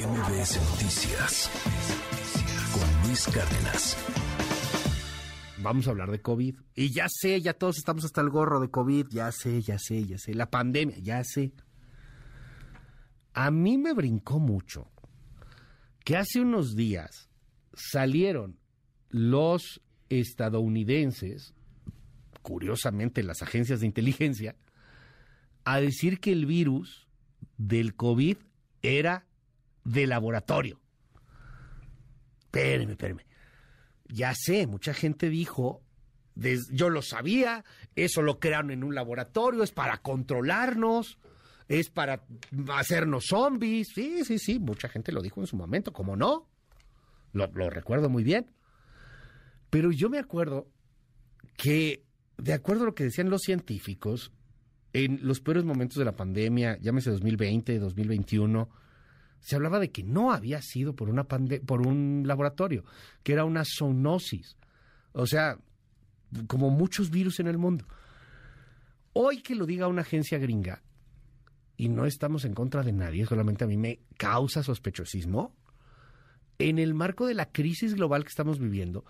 MBS Noticias con Luis Cárdenas. Vamos a hablar de COVID. Y ya sé, ya todos estamos hasta el gorro de COVID. Ya sé, ya sé, ya sé. La pandemia, ya sé. A mí me brincó mucho que hace unos días salieron los estadounidenses, curiosamente las agencias de inteligencia, a decir que el virus del COVID era de laboratorio. Espéreme, espéreme. Ya sé, mucha gente dijo, yo lo sabía, eso lo crearon en un laboratorio, es para controlarnos, es para hacernos zombies. Sí, sí, sí, mucha gente lo dijo en su momento, ¿cómo no? Lo, lo recuerdo muy bien. Pero yo me acuerdo que, de acuerdo a lo que decían los científicos, en los peores momentos de la pandemia, llámese 2020, 2021, se hablaba de que no había sido por una por un laboratorio, que era una zoonosis. O sea, como muchos virus en el mundo. Hoy que lo diga una agencia gringa, y no estamos en contra de nadie, solamente a mí me causa sospechosismo, en el marco de la crisis global que estamos viviendo,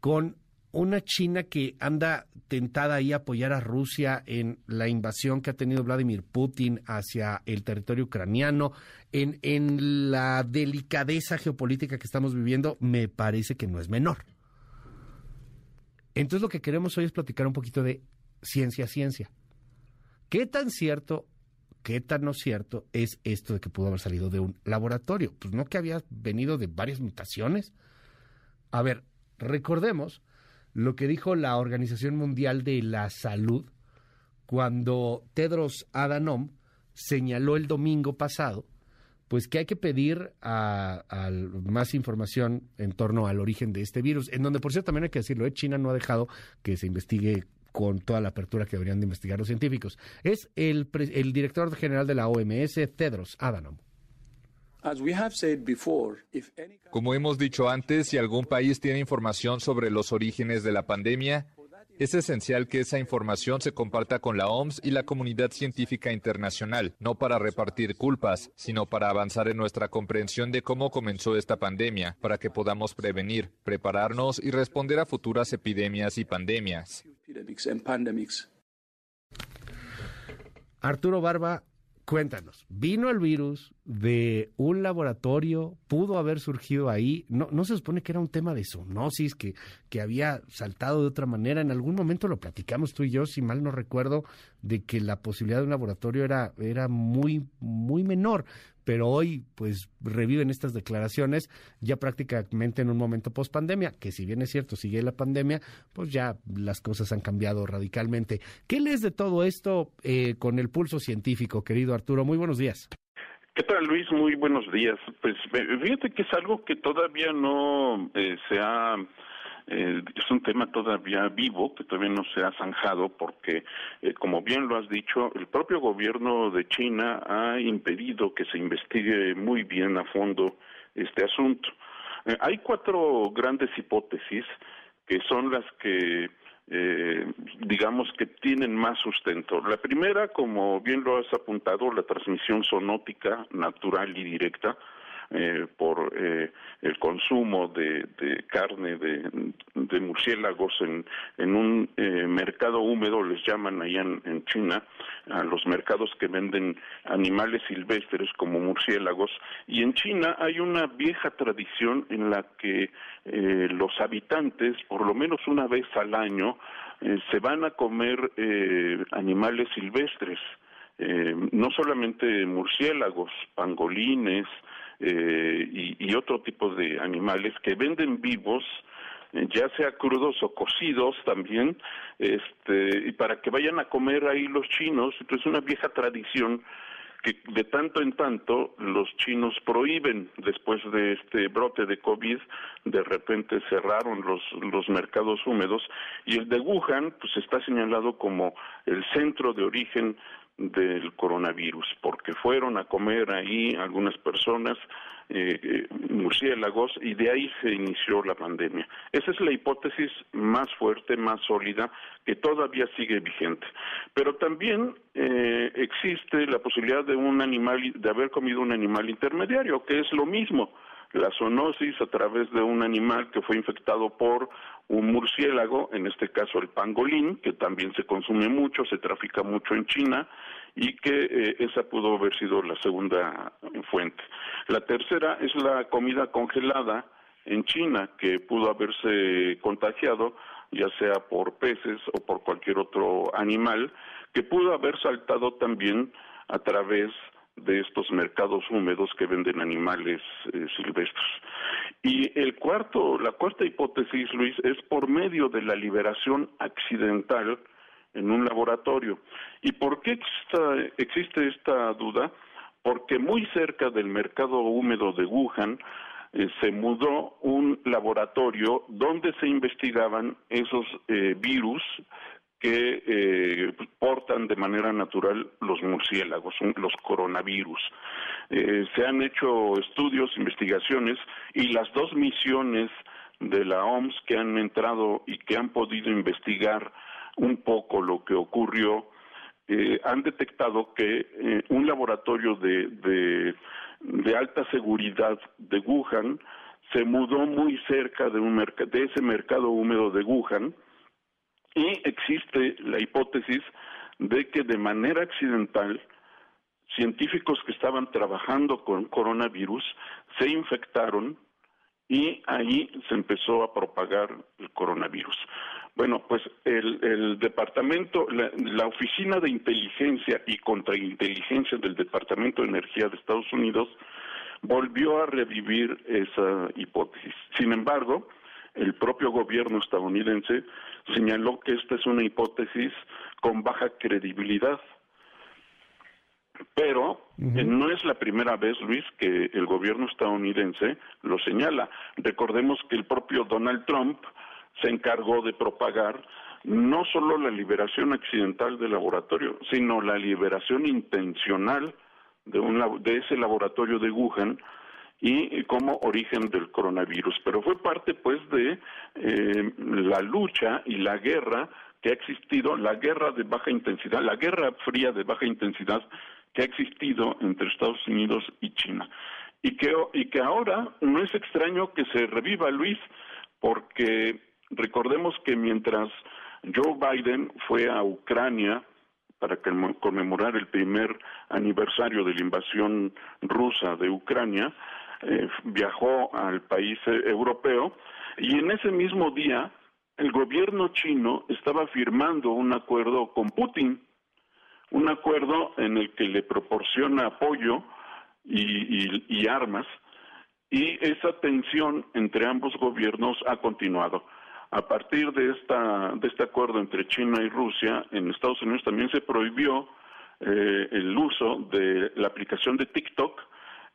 con una China que anda tentada ahí a apoyar a Rusia en la invasión que ha tenido Vladimir Putin hacia el territorio ucraniano, en, en la delicadeza geopolítica que estamos viviendo, me parece que no es menor. Entonces lo que queremos hoy es platicar un poquito de ciencia, ciencia. ¿Qué tan cierto, qué tan no cierto es esto de que pudo haber salido de un laboratorio? Pues no que había venido de varias mutaciones. A ver, recordemos lo que dijo la Organización Mundial de la Salud cuando Tedros Adhanom señaló el domingo pasado pues que hay que pedir a, más información en torno al origen de este virus, en donde por cierto también hay que decirlo, ¿eh? China no ha dejado que se investigue con toda la apertura que deberían de investigar los científicos. Es el, el director general de la OMS, Tedros Adhanom. Como hemos dicho antes, si algún país tiene información sobre los orígenes de la pandemia, es esencial que esa información se comparta con la OMS y la comunidad científica internacional, no para repartir culpas, sino para avanzar en nuestra comprensión de cómo comenzó esta pandemia, para que podamos prevenir, prepararnos y responder a futuras epidemias y pandemias. Arturo Barba, cuéntanos, ¿vino el virus de un laboratorio? ¿Pudo haber surgido ahí? ¿No, no se supone que era un tema de zoonosis, que, que había saltado de otra manera? En algún momento lo platicamos tú y yo, si mal no recuerdo, de que la posibilidad de un laboratorio era, era muy, muy menor pero hoy pues reviven estas declaraciones ya prácticamente en un momento post pandemia, que si bien es cierto sigue la pandemia, pues ya las cosas han cambiado radicalmente. ¿Qué lees de todo esto eh, con el pulso científico, querido Arturo? Muy buenos días. ¿Qué tal, Luis? Muy buenos días. Pues fíjate que es algo que todavía no eh, se ha eh, es un tema todavía vivo, que todavía no se ha zanjado, porque, eh, bien lo has dicho, el propio gobierno de China ha impedido que se investigue muy bien a fondo este asunto. Eh, hay cuatro grandes hipótesis que son las que digamos que tienen más sustento. La primera, como bien lo has apuntado, la transmisión sonótica natural y directa, eh, por eh, el consumo de, carne de, murciélagos en, en un eh, mercado húmedo, les llaman allá en, China, a los mercados que venden animales silvestres como murciélagos. Y en China hay una vieja tradición en la que los habitantes, por lo menos una vez al año, se van a comer animales silvestres. no solamente murciélagos, pangolines, eh, y, otro tipo de animales que venden vivos eh, ya sea crudos o cocidos también, este, y para que vayan a comer ahí los chinos, entonces es una vieja tradición que de tanto en tanto los chinos prohíben después de este brote de COVID, de repente cerraron los, los mercados húmedos y el de Wuhan pues está señalado como el centro de origen del coronavirus, porque fueron a comer ahí algunas personas eh, eh, murciélagos y de ahí se inició la pandemia. Esa es la hipótesis más fuerte, más sólida, que todavía sigue vigente. Pero también eh, existe la posibilidad de un animal, de haber comido un animal intermediario, que es lo mismo la zoonosis a través de un animal que fue infectado por un murciélago, en este caso el pangolín, que también se consume mucho, se trafica mucho en China y que eh, esa pudo haber sido la segunda fuente. La tercera es la comida congelada en China, que pudo haberse contagiado, ya sea por peces o por cualquier otro animal, que pudo haber saltado también a través de estos mercados húmedos que venden animales eh, silvestres. Y el cuarto, la cuarta hipótesis, Luis, es por medio de la liberación accidental en un laboratorio. ¿Y por qué existe esta duda? Porque muy cerca del mercado húmedo de Wuhan eh, se mudó un laboratorio donde se investigaban esos eh, virus que eh, portan de manera natural los murciélagos, los coronavirus. Eh, se han hecho estudios, investigaciones y las dos misiones de la OMS que han entrado y que han podido investigar un poco lo que ocurrió, eh, han detectado que un laboratorio de, de, alta seguridad de Wuhan se mudó muy cerca de, un de ese mercado húmedo de Wuhan, y existe la hipótesis de que de manera accidental científicos que estaban trabajando con coronavirus se infectaron y ahí se empezó a propagar el coronavirus. Bueno, pues el, departamento, la, la, oficina de inteligencia y contrainteligencia del Departamento de Energía de Estados Unidos volvió a revivir esa hipótesis. Sin embargo, el propio gobierno estadounidense señaló que esta es una hipótesis con baja credibilidad. Pero eh, no es la primera vez, Luis, que el gobierno estadounidense lo señala. Recordemos que el propio Donald Trump se encargó de propagar no solo la liberación accidental del laboratorio, sino la liberación intencional de, un, de ese laboratorio de Wuhan y como origen del coronavirus. Pero fue parte, pues, de eh, la lucha y la guerra que ha existido, la guerra de baja intensidad, la guerra fría de baja intensidad que ha existido entre Estados Unidos y China. Y que, y que ahora no es extraño que se reviva, Luis, porque recordemos que mientras Joe Biden fue a Ucrania para conmemorar el primer aniversario de la invasión rusa de Ucrania, eh, viajó al país eh, europeo y en ese mismo día el gobierno chino estaba firmando un acuerdo con Putin, un acuerdo en el que le proporciona apoyo y, armas y esa tensión entre ambos gobiernos ha continuado. A partir de, esta, de este acuerdo entre China y Rusia, en Estados Unidos también se prohibió eh, el uso de la aplicación de TikTok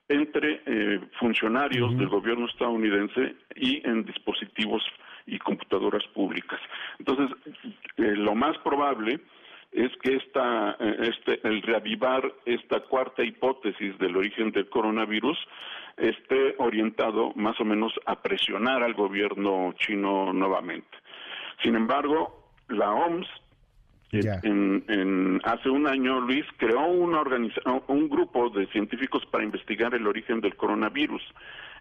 entre eh, funcionarios del gobierno estadounidense y en dispositivos y computadoras públicas. Entonces, eh, lo más probable es que esta, eh, este, el reavivar esta cuarta hipótesis del origen del coronavirus esté orientado más o menos a presionar al gobierno chino nuevamente. Sin embargo, la OMS en, hace un año, Luis creó una un grupo de científicos para investigar el origen del coronavirus.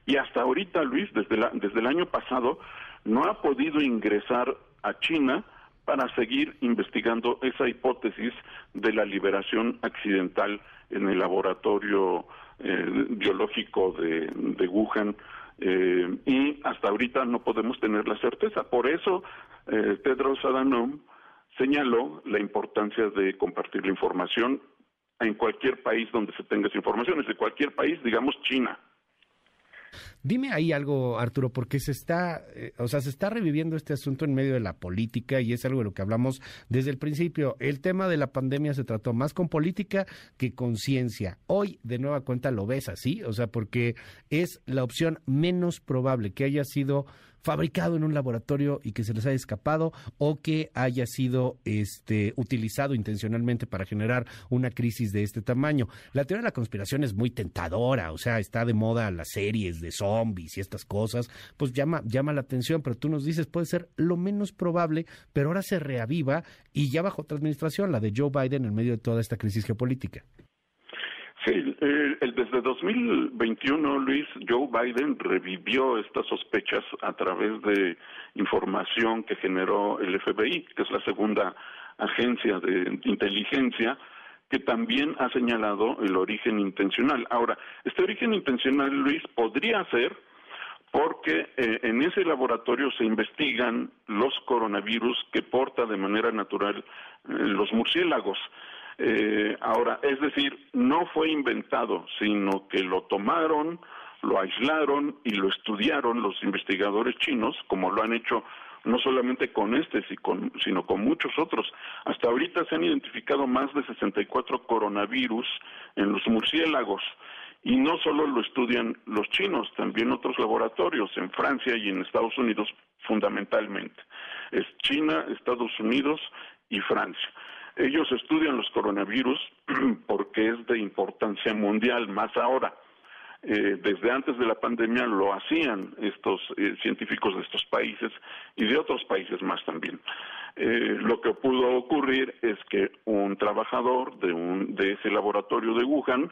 Y hasta ahorita, Luis, desde, desde el año pasado, no ha podido ingresar a China para seguir investigando esa hipótesis de la liberación accidental en el laboratorio eh, biológico de, Wuhan. Eh, y hasta ahorita no podemos tener la certeza. Por eso, eh, Tedros Adhanom señaló la importancia de compartir la información en cualquier país donde se tenga esa información, de cualquier país, digamos China. Dime ahí algo, Arturo, porque se está, eh, o sea, se está reviviendo este asunto en medio de la política y es algo de lo que hablamos desde el principio. El tema de la pandemia se trató más con política que con ciencia. Hoy, de nueva cuenta, lo ves así, o sea, porque es la opción menos probable que haya sido fabricado en un laboratorio y que se les haya escapado o que haya sido este, utilizado intencionalmente para generar una crisis de este tamaño. La teoría de la conspiración es muy tentadora, o sea, está de moda las series de zombies y estas cosas, pues llama, llama la atención, pero tú nos dices puede ser lo menos probable, pero ahora se reaviva y ya bajo otra administración, la de Joe Biden, en medio de toda esta crisis geopolítica. Sí, el, desde 2021, Luis, Joe Biden revivió estas sospechas a través de información que generó el FBI, que es la segunda agencia de inteligencia, que también ha señalado el origen intencional. Ahora, este origen intencional, Luis, podría ser porque eh, en ese laboratorio se investigan los coronavirus que porta de manera natural eh, los murciélagos. Eh, ahora, es decir, no fue inventado, sino que lo tomaron, lo aislaron y lo estudiaron los investigadores chinos, como lo han hecho no solamente con este, sino con muchos otros. Hasta ahorita se han identificado más de 64 coronavirus en los murciélagos. Y no solo lo estudian los chinos, también otros laboratorios en Francia y en Estados Unidos fundamentalmente. Es China, Estados Unidos y Francia. Ellos estudian los coronavirus porque es de importancia mundial, más ahora. Eh, desde antes de la pandemia lo hacían estos eh, científicos de estos países y de otros países más también. Eh, lo que pudo ocurrir es que un trabajador de, un, de ese laboratorio de Wuhan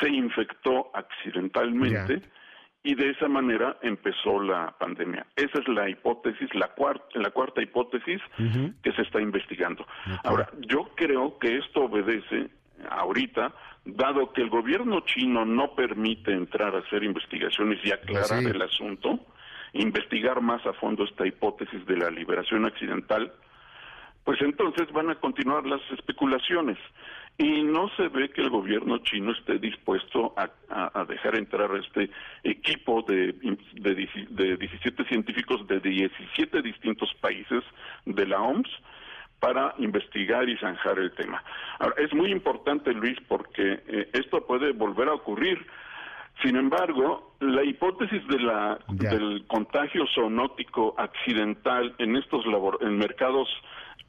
se infectó accidentalmente y de esa manera empezó la pandemia. Esa es la hipótesis, la cuarta, la cuarta hipótesis que se está investigando. Ahora, yo creo que esto obedece ahorita, dado que el gobierno chino no permite entrar a hacer investigaciones y aclarar el asunto, investigar más a fondo esta hipótesis de la liberación accidental, pues entonces van a continuar las especulaciones y no se ve que el gobierno chino esté dispuesto a, dejar entrar a este equipo de, de, de 17 científicos de 17 distintos países de la OMS para investigar y zanjar el tema. Ahora, es muy importante, Luis, porque eh, esto puede volver a ocurrir. Sin embargo, la hipótesis de la, del contagio zoonótico accidental en estos en mercados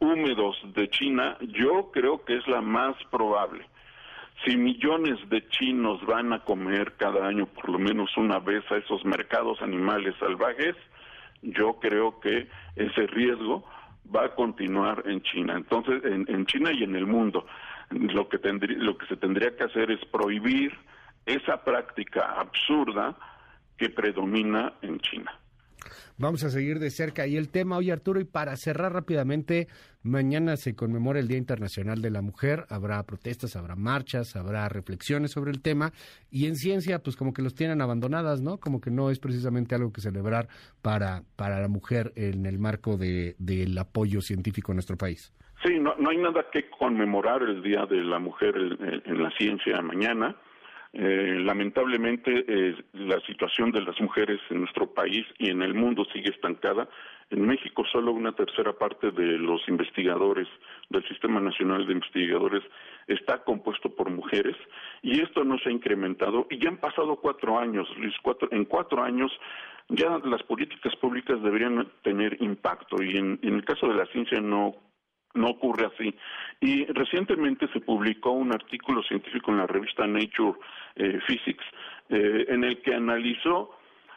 húmedos de China, yo creo que es la más probable. Si millones de chinos van a comer cada año por lo menos una vez a esos mercados animales salvajes, yo creo que ese riesgo va a continuar en China. Entonces, en, China y en el mundo, lo que, lo que se tendría que hacer es prohibir esa práctica absurda que predomina en China. Vamos a seguir de cerca ahí el tema hoy, Arturo. Y para cerrar rápidamente, mañana se conmemora el Día Internacional de la Mujer. Habrá protestas, habrá marchas, habrá reflexiones sobre el tema. Y en ciencia, pues como que los tienen abandonadas, ¿no? Como que no es precisamente algo que celebrar para, para la mujer en el marco de, del apoyo científico en nuestro país. Sí, no, no hay nada que conmemorar el Día de la Mujer en la ciencia mañana. Eh, lamentablemente eh, la situación de las mujeres en nuestro país y en el mundo sigue estancada. En México solo una tercera parte de los investigadores del Sistema Nacional de Investigadores está compuesto por mujeres y esto no se ha incrementado y ya han pasado cuatro años, Luis, en cuatro años ya las políticas públicas deberían tener impacto y en el caso de la ciencia no no ocurre así. Y recientemente se publicó un artículo científico en la revista Nature eh, Physics eh, en el que analizó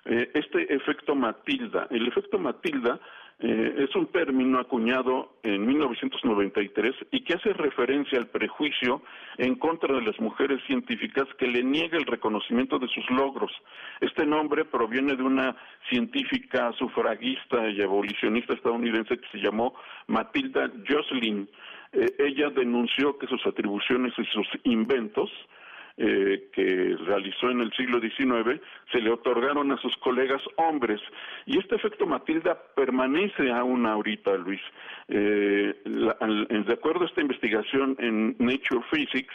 eh, este efecto Matilda. El efecto Matilda eh, es un término acuñado en 1993 y que hace referencia al prejuicio en contra de las mujeres científicas que le niega el reconocimiento de sus logros. Este nombre proviene de una científica sufragista y abolicionista estadounidense que se llamó Matilda Jocelyn. Eh, ella denunció que sus atribuciones y sus inventos eh, que realizó en el siglo XIX se le otorgaron a sus colegas hombres. Y este efecto Matilda permanece aún ahorita, Luis. Eh, de acuerdo a esta investigación en Nature Physics,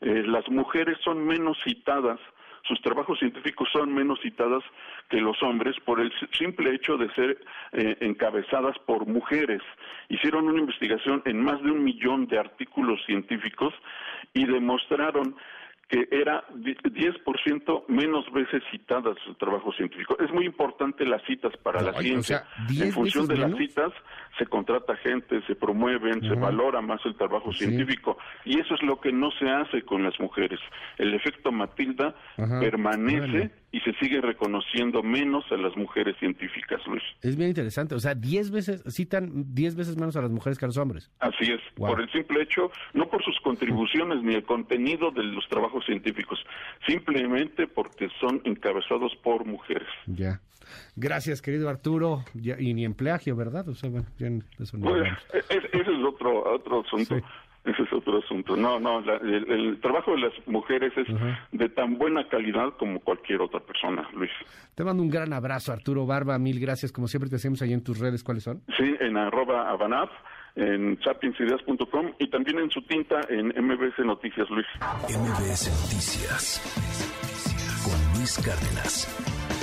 eh, las mujeres son menos citadas sus trabajos científicos son menos citadas que los hombres por el simple hecho de ser encabezadas por mujeres. Hicieron una investigación en más de un millón de artículos científicos y demostraron que era 10% menos veces citadas su trabajo científico. Es muy importante las citas para la ciencia. en función de las citas se contrata gente, se promueven, se valora más el trabajo científico y eso es lo que no se hace con las mujeres. El efecto Matilda permanece y se sigue reconociendo menos a las mujeres científicas, Luis. Es bien interesante, o sea, 10 veces citan 10 veces menos a las mujeres que a los hombres. Así es, por el simple hecho, no por sus contribuciones ni el contenido de los trabajos científicos, simplemente porque son encabezados por mujeres. Ya. Gracias, querido Arturo. y ni empleagio, ¿verdad? O sea, bueno, eso no pues, ese es otro, otro asunto. Ese es otro asunto. No, no, el, trabajo de las mujeres es de tan buena calidad como cualquier otra persona, Luis. Te mando un gran abrazo, Arturo Barba. Mil gracias. Como siempre te hacemos ahí en tus redes. ¿Cuáles son? Sí, en arroba abanaf, en sapiencideas.com y también en su tinta en MBS Noticias, Luis. MBS Noticias con Luis Cárdenas.